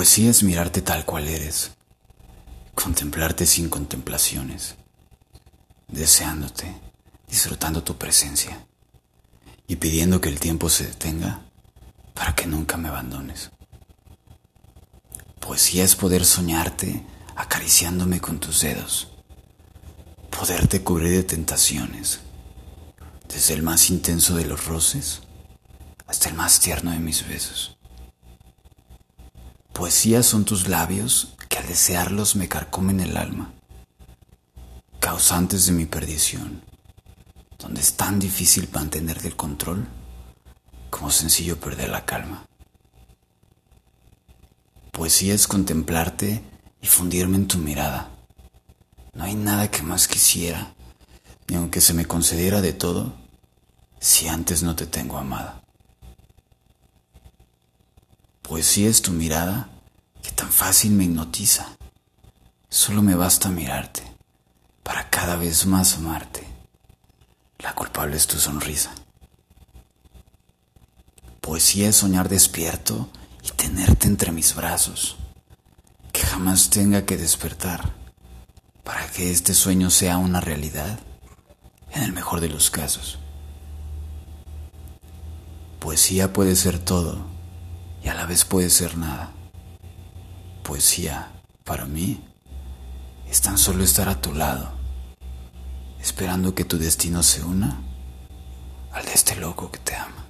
Poesía es mirarte tal cual eres, contemplarte sin contemplaciones, deseándote, disfrutando tu presencia. Y pidiendo que el tiempo se detenga para que nunca me abandones. Poesía es poder soñarte acariciándome con tus dedos, poderte cubrir de tentaciones, desde el más intenso de los roces hasta el más tierno de mis besos. Poesía son tus labios que al desearlos me carcomen el alma, causantes de mi perdición, donde es tan difícil mantener el control como sencillo perder la calma. Poesía es contemplarte y fundirme en tu mirada. No hay nada que más quisiera, ni aunque se me concediera de todo, si antes no te tengo amada. Poesía es tu mirada que tan fácil me hipnotiza. Solo me basta mirarte para cada vez más amarte. La culpable es tu sonrisa. Poesía es soñar despierto y tenerte entre mis brazos, que jamás tenga que despertar para que este sueño sea una realidad en el mejor de los casos. Poesía puede ser todo y a la vez puede ser nada. Poesía, para mí, es tan solo estar a tu lado, esperando que tu destino se una al de este loco que te ama.